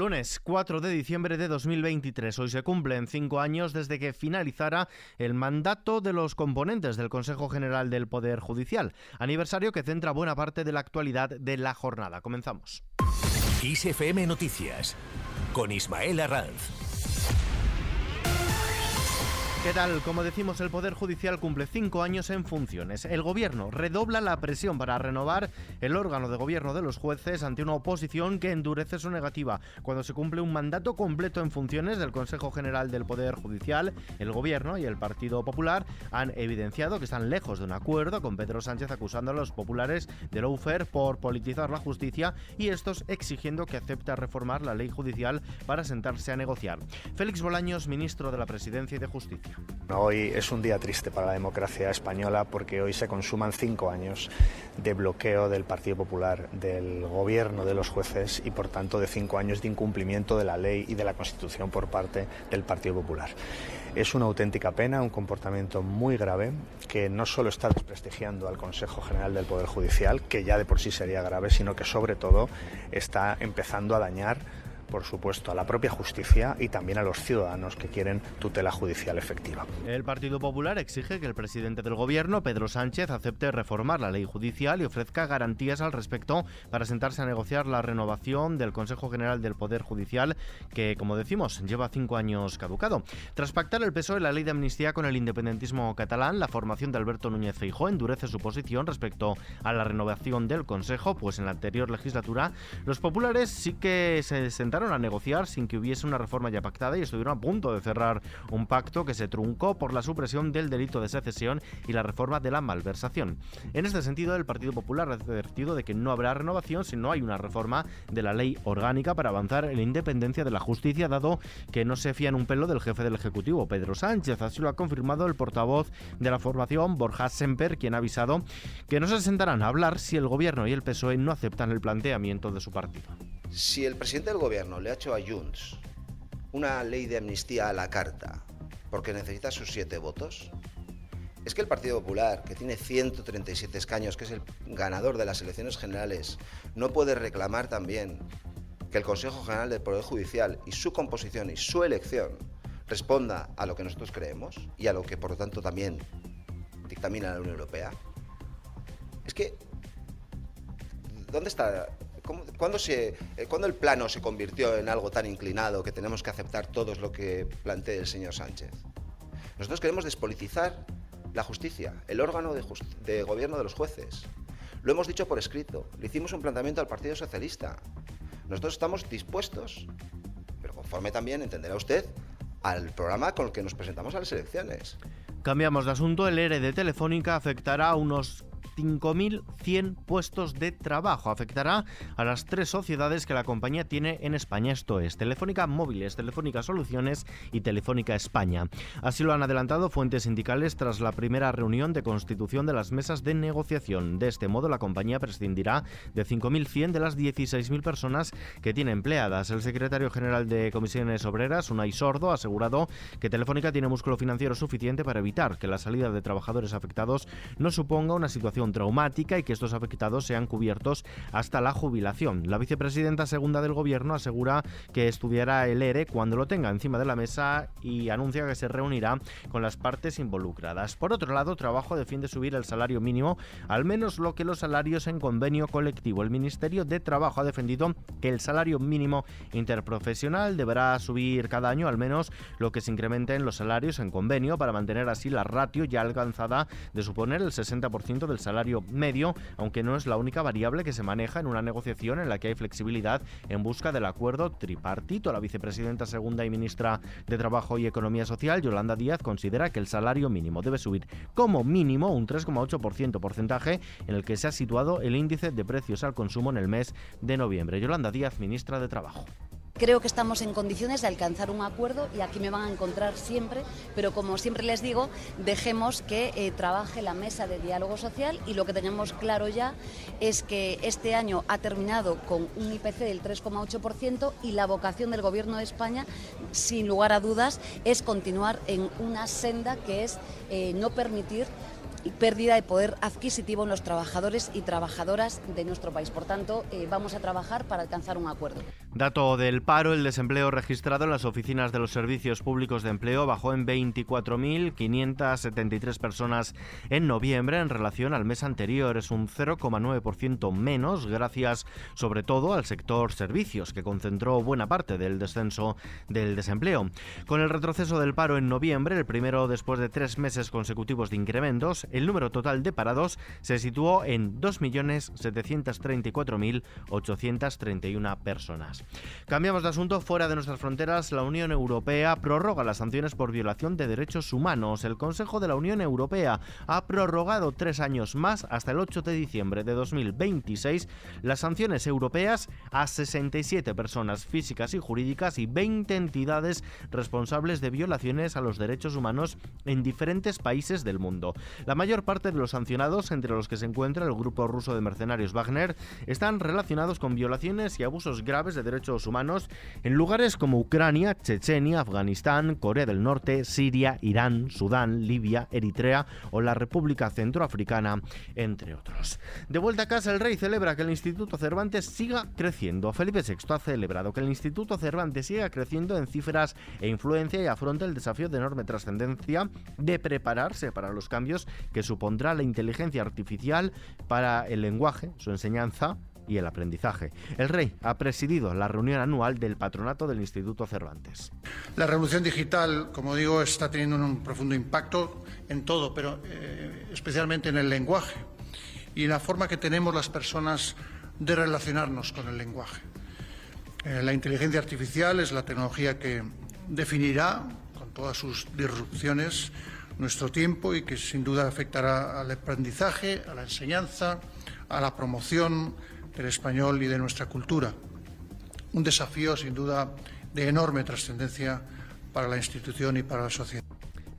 Lunes 4 de diciembre de 2023. Hoy se cumplen cinco años desde que finalizara el mandato de los componentes del Consejo General del Poder Judicial, aniversario que centra buena parte de la actualidad de la jornada. Comenzamos. ISFM Noticias con Ismael Arranz. ¿Qué tal? Como decimos, el Poder Judicial cumple cinco años en funciones. El Gobierno redobla la presión para renovar el órgano de gobierno de los jueces ante una oposición que endurece su negativa. Cuando se cumple un mandato completo en funciones del Consejo General del Poder Judicial, el Gobierno y el Partido Popular han evidenciado que están lejos de un acuerdo, con Pedro Sánchez acusando a los populares de lawfare por politizar la justicia y estos exigiendo que acepte reformar la ley judicial para sentarse a negociar. Félix Bolaños, ministro de la Presidencia y de Justicia. Hoy es un día triste para la democracia española porque hoy se consuman cinco años de bloqueo del Partido Popular, del gobierno de los jueces y por tanto de cinco años de incumplimiento de la ley y de la Constitución por parte del Partido Popular. Es una auténtica pena, un comportamiento muy grave que no solo está desprestigiando al Consejo General del Poder Judicial, que ya de por sí sería grave, sino que sobre todo está empezando a dañar por supuesto, a la propia justicia y también a los ciudadanos que quieren tutela judicial efectiva. El Partido Popular exige que el presidente del Gobierno, Pedro Sánchez, acepte reformar la ley judicial y ofrezca garantías al respecto para sentarse a negociar la renovación del Consejo General del Poder Judicial, que, como decimos, lleva cinco años caducado. Tras pactar el PSOE la ley de amnistía con el independentismo catalán, la formación de Alberto Núñez Feijóo endurece su posición respecto a la renovación del Consejo, pues en la anterior legislatura los populares sí que se sentaron a negociar sin que hubiese una reforma ya pactada y estuvieron a punto de cerrar un pacto que se truncó por la supresión del delito de secesión y la reforma de la malversación. En este sentido, el Partido Popular ha advertido de que no habrá renovación si no hay una reforma de la ley orgánica para avanzar en la independencia de la justicia, dado que no se fían un pelo del jefe del Ejecutivo, Pedro Sánchez. Así lo ha confirmado el portavoz de la formación, Borja Semper, quien ha avisado que no se sentarán a hablar si el Gobierno y el PSOE no aceptan el planteamiento de su partido. Si el presidente del gobierno le ha hecho a Junts una ley de amnistía a la carta porque necesita sus siete votos, es que el Partido Popular, que tiene 137 escaños, que es el ganador de las elecciones generales, no puede reclamar también que el Consejo General del Poder Judicial y su composición y su elección responda a lo que nosotros creemos y a lo que por lo tanto también dictamina la Unión Europea. Es que, ¿dónde está ¿Cuándo, se, eh, el plano se convirtió en algo tan inclinado que tenemos que aceptar todos lo que plantee el señor Sánchez? Nosotros queremos despolitizar la justicia, el órgano de, de gobierno de los jueces. Lo hemos dicho por escrito, le hicimos un planteamiento al Partido Socialista. Nosotros estamos dispuestos, pero conforme también, entenderá usted, al programa con el que nos presentamos a las elecciones. Cambiamos de asunto. El ERE de Telefónica afectará a unos 5.100 puestos de trabajo. Afectará a las tres sociedades que la compañía tiene en España. Esto es Telefónica Móviles, Telefónica Soluciones y Telefónica España. Así lo han adelantado fuentes sindicales tras la primera reunión de constitución de las mesas de negociación. De este modo, la compañía prescindirá de 5.100 de las 16.000 personas que tiene empleadas. El secretario general de Comisiones Obreras, Unai Sordo, ha asegurado que Telefónica tiene músculo financiero suficiente para evitar que la salida de trabajadores afectados no suponga una situación traumática y que estos afectados sean cubiertos hasta la jubilación. La vicepresidenta segunda del gobierno asegura que estudiará el ERE cuando lo tenga encima de la mesa y anuncia que se reunirá con las partes involucradas. Por otro lado, Trabajo defiende subir el salario mínimo, al menos lo que los salarios en convenio colectivo. El Ministerio de Trabajo ha defendido que el salario mínimo interprofesional deberá subir cada año al menos lo que se incremente en los salarios en convenio para mantener así la ratio ya alcanzada de suponer el 60% del salario salario medio, aunque no es la única variable que se maneja en una negociación en la que hay flexibilidad en busca del acuerdo tripartito. La vicepresidenta segunda y ministra de Trabajo y Economía Social, Yolanda Díaz, considera que el salario mínimo debe subir como mínimo un 3,8% porcentaje en el que se ha situado el índice de precios al consumo en el mes de noviembre. Yolanda Díaz, ministra de Trabajo. Creo que estamos en condiciones de alcanzar un acuerdo y aquí me van a encontrar siempre, pero como siempre les digo, dejemos que eh, trabaje la mesa de diálogo social y lo que tenemos claro ya es que este año ha terminado con un IPC del 3,8% y la vocación del Gobierno de España, sin lugar a dudas, es continuar en una senda que es eh, no permitir pérdida de poder adquisitivo en los trabajadores y trabajadoras de nuestro país. Por tanto, eh, vamos a trabajar para alcanzar un acuerdo. Dato del paro, el desempleo registrado en las oficinas de los servicios públicos de empleo bajó en 24.573 personas en noviembre en relación al mes anterior. Es un 0,9% menos, gracias sobre todo al sector servicios, que concentró buena parte del descenso del desempleo. Con el retroceso del paro en noviembre, el primero después de tres meses consecutivos de incrementos, el número total de parados se situó en 2.734.831 personas. Cambiamos de asunto. Fuera de nuestras fronteras, la Unión Europea prorroga las sanciones por violación de derechos humanos. El Consejo de la Unión Europea ha prorrogado tres años más, hasta el 8 de diciembre de 2026, las sanciones europeas a 67 personas físicas y jurídicas y 20 entidades responsables de violaciones a los derechos humanos en diferentes países del mundo. La mayor parte de los sancionados, entre los que se encuentra el grupo ruso de mercenarios Wagner, están relacionados con violaciones y abusos graves de derechos humanos en lugares como Ucrania, Chechenia, Afganistán, Corea del Norte, Siria, Irán, Sudán, Libia, Eritrea o la República Centroafricana, entre otros. De vuelta a casa, el rey celebra que el Instituto Cervantes siga creciendo. Felipe VI ha celebrado que el Instituto Cervantes siga creciendo en cifras e influencia y afronta el desafío de enorme trascendencia de prepararse para los cambios que supondrá la inteligencia artificial para el lenguaje, su enseñanza y el aprendizaje. El rey ha presidido la reunión anual del patronato del Instituto Cervantes. La revolución digital, como digo, está teniendo un profundo impacto en todo, pero eh, especialmente en el lenguaje y en la forma que tenemos las personas de relacionarnos con el lenguaje. Eh, la inteligencia artificial es la tecnología que definirá, con todas sus disrupciones, nuestro tiempo y que sin duda afectará al aprendizaje, a la enseñanza, a la promoción del español y de nuestra cultura. Un desafío sin duda de enorme trascendencia para la institución y para la sociedad.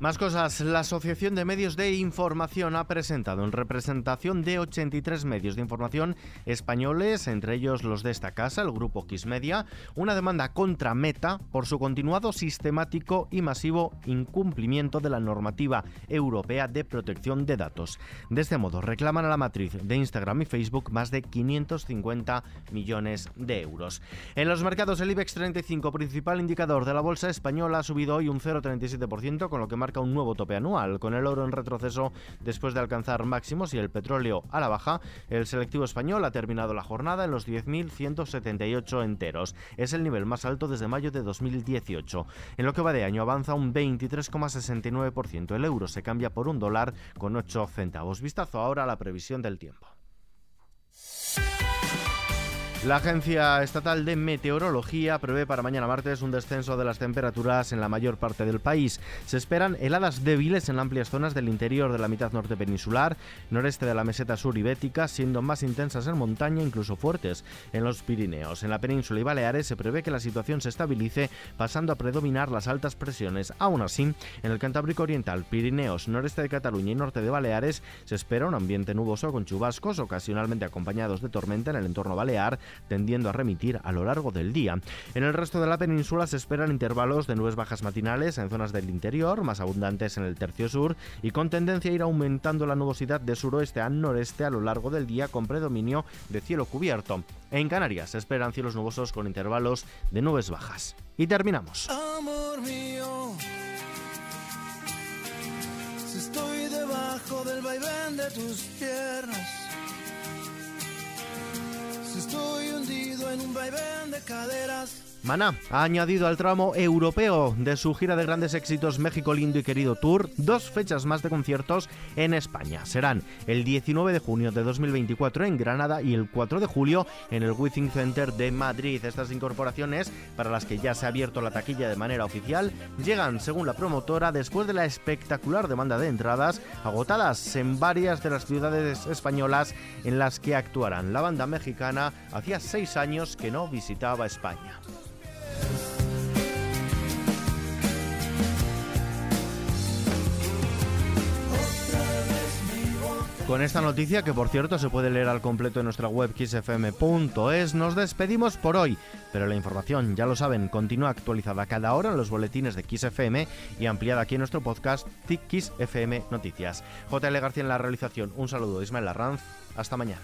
Más cosas. La Asociación de Medios de Información ha presentado en representación de 83 medios de información españoles, entre ellos los de esta casa, el grupo Xmedia, una demanda contra Meta por su continuado sistemático y masivo incumplimiento de la normativa europea de protección de datos. De este modo, reclaman a la matriz de Instagram y Facebook más de 550 millones de euros. En los mercados, el IBEX 35, principal indicador de la bolsa española, ha subido hoy un 0,37%, con lo que marca un nuevo tope anual. Con el oro en retroceso después de alcanzar máximos y el petróleo a la baja, el selectivo español ha terminado la jornada en los 10.178 enteros. Es el nivel más alto desde mayo de 2018. En lo que va de año avanza un 23,69%. El euro se cambia por un dólar con 8 centavos. Vistazo ahora a la previsión del tiempo. La Agencia Estatal de Meteorología prevé para mañana martes un descenso de las temperaturas en la mayor parte del país. Se esperan heladas débiles en amplias zonas del interior de la mitad norte peninsular, noreste de la meseta sur ibética, siendo más intensas en montaña, incluso fuertes en los Pirineos. En la península y Baleares se prevé que la situación se estabilice, pasando a predominar las altas presiones. Aún así, en el Cantábrico Oriental, Pirineos, noreste de Cataluña y norte de Baleares se espera un ambiente nuboso con chubascos, ocasionalmente acompañados de tormenta en el entorno balear tendiendo a remitir a lo largo del día. En el resto de la península se esperan intervalos de nubes bajas matinales en zonas del interior, más abundantes en el tercio sur, y con tendencia a ir aumentando la nubosidad de suroeste a noreste a lo largo del día con predominio de cielo cubierto. En Canarias se esperan cielos nubosos con intervalos de nubes bajas. Y terminamos. Amor mío, si estoy debajo del vaivén de tus piernas en un vaivén de caderas Maná ha añadido al tramo europeo de su gira de grandes éxitos México Lindo y Querido Tour dos fechas más de conciertos en España. Serán el 19 de junio de 2024 en Granada y el 4 de julio en el Withing Center de Madrid. Estas incorporaciones, para las que ya se ha abierto la taquilla de manera oficial, llegan, según la promotora, después de la espectacular demanda de entradas agotadas en varias de las ciudades españolas en las que actuarán. La banda mexicana hacía seis años que no visitaba España. Con esta noticia, que por cierto se puede leer al completo en nuestra web kissfm.es, nos despedimos por hoy. Pero la información, ya lo saben, continúa actualizada cada hora en los boletines de KissFM y ampliada aquí en nuestro podcast Kiss FM Noticias. JL García en la realización. Un saludo de Ismael Arranz. Hasta mañana.